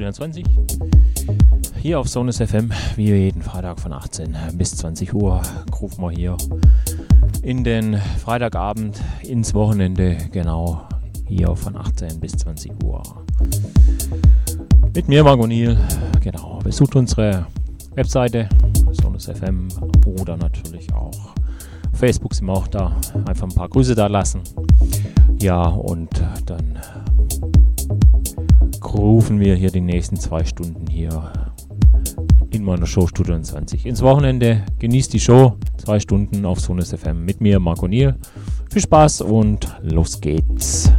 21. Hier auf Sonus FM, wie jeden Freitag von 18 bis 20 Uhr, rufen wir hier in den Freitagabend ins Wochenende, genau hier von 18 bis 20 Uhr. Mit mir, Marco Niel, genau. Besucht unsere Webseite Sonus FM oder natürlich auch Facebook sind wir auch da. Einfach ein paar Grüße da lassen. Ja, und rufen wir hier die nächsten zwei Stunden hier in meiner Show Studio 20 ins Wochenende. Genießt die Show, zwei Stunden auf Sonus FM mit mir, Marco Niel. Viel Spaß und los geht's.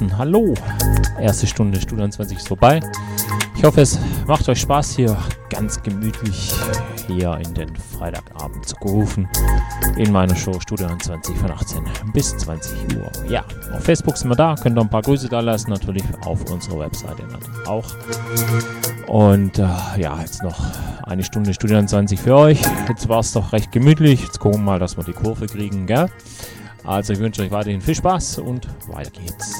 Draußen. Hallo. Erste Stunde Studio 20 ist vorbei. Ich hoffe, es macht euch Spaß hier ganz gemütlich hier in den Freitagabend zu rufen in meiner Show Studio 20 von 18 bis 20 Uhr. Ja, auf Facebook sind wir da, könnt ihr ein paar Grüße da lassen, natürlich auf unserer Webseite auch. Und äh, ja, jetzt noch eine Stunde Studio 20 für euch. Jetzt war es doch recht gemütlich. Jetzt gucken wir mal, dass wir die Kurve kriegen, gell? Also ich wünsche euch weiterhin viel Spaß und weiter geht's.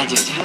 ay, ay.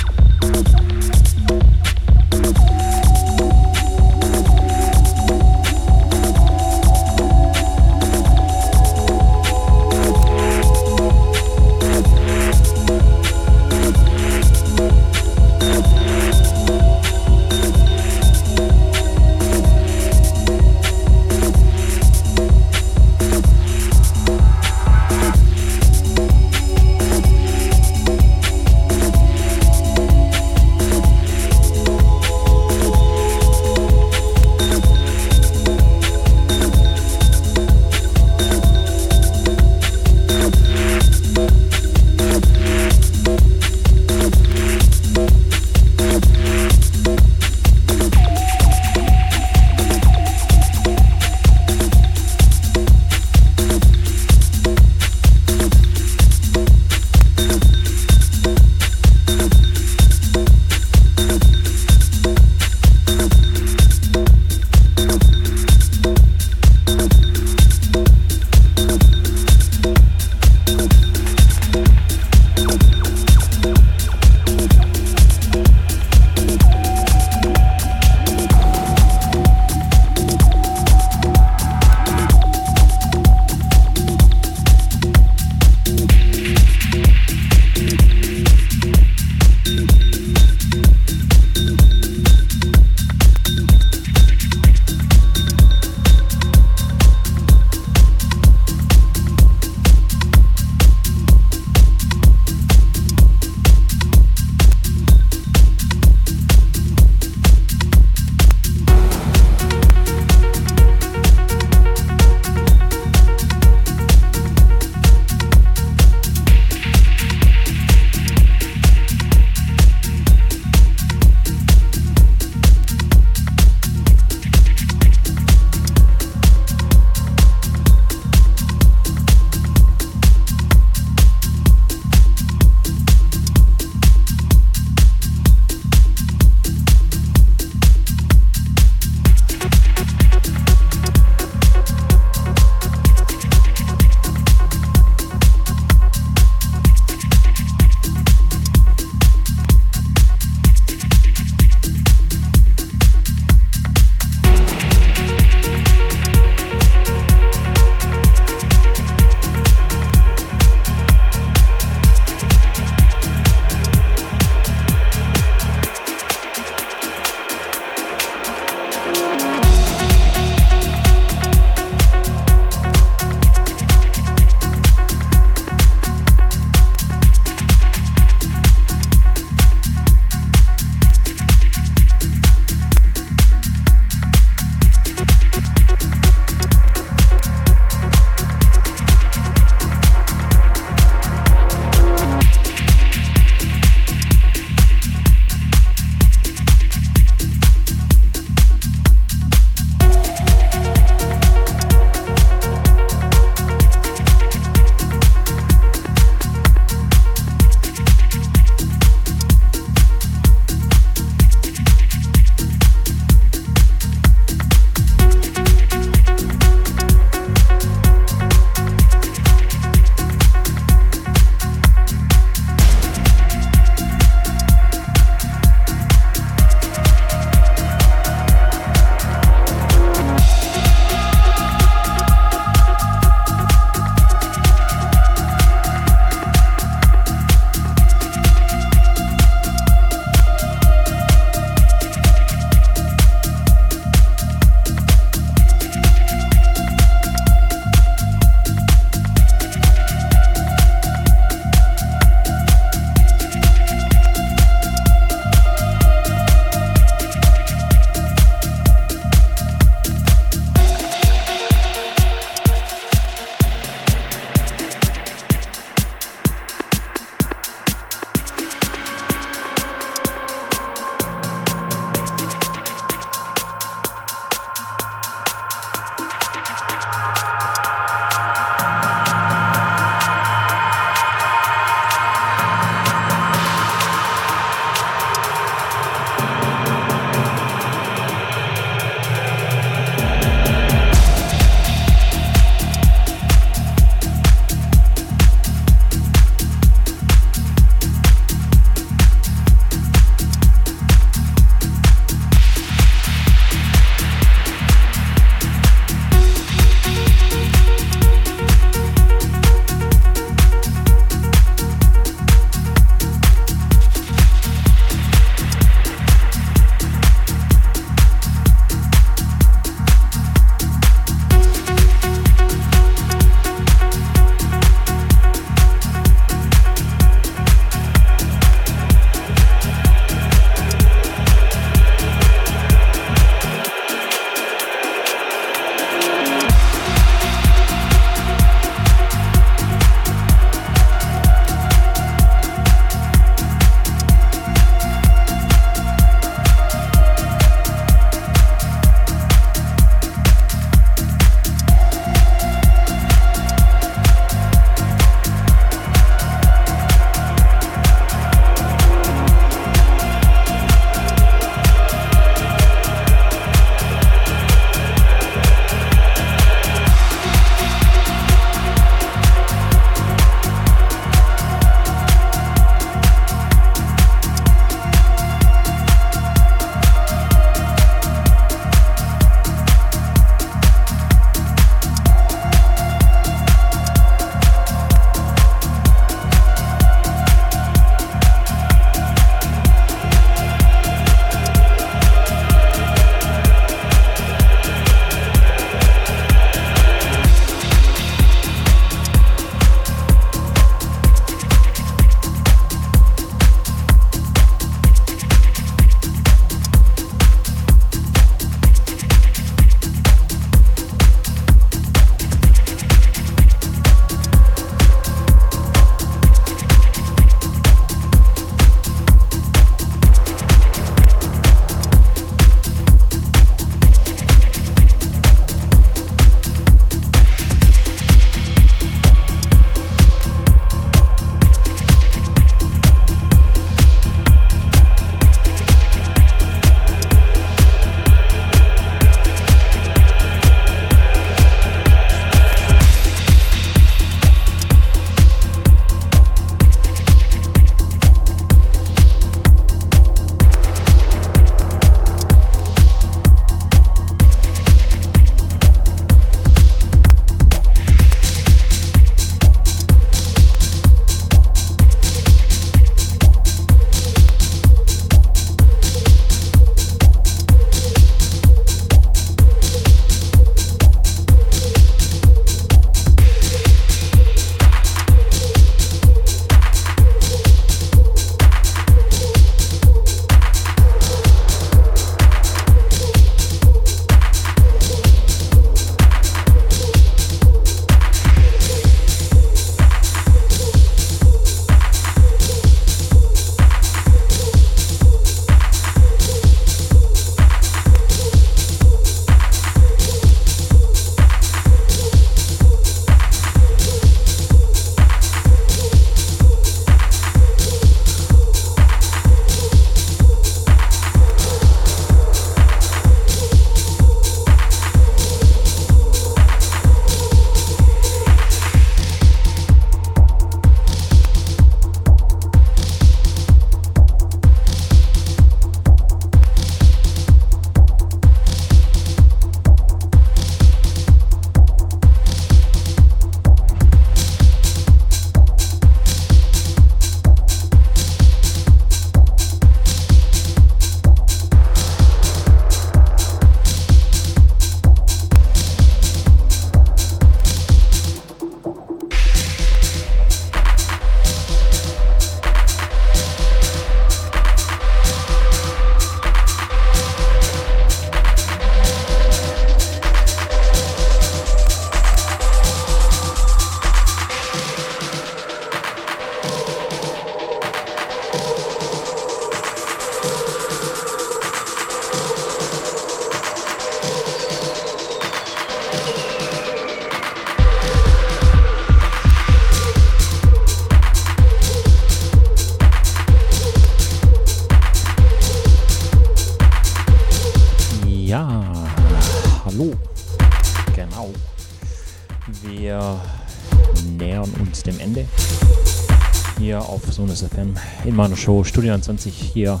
Meiner Show Studio 20 hier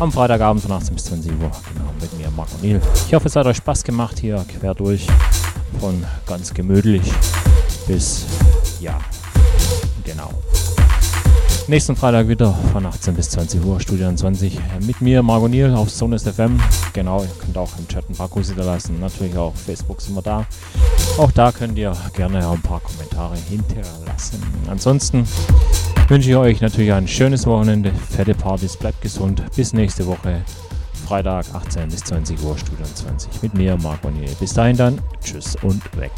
am Freitagabend von 18 bis 20 Uhr. Genau, mit mir, Marc O'Neill. Ich hoffe, es hat euch Spaß gemacht hier quer durch. Von ganz gemütlich bis, ja, genau. Nächsten Freitag wieder von 18 bis 20 Uhr, Studio 20. Mit mir, Marco Niel auf Sonus FM. Genau, ihr könnt auch im Chat ein paar Grüße da lassen. Natürlich auch auf Facebook sind wir da. Auch da könnt ihr gerne ein paar Kommentare hinterlassen. Ansonsten wünsche ich euch natürlich ein schönes Wochenende, fette Partys, bleibt gesund. Bis nächste Woche, Freitag 18 bis 20 Uhr, Studio 20. Mit mir, Marco Niel. Bis dahin dann, tschüss und weg.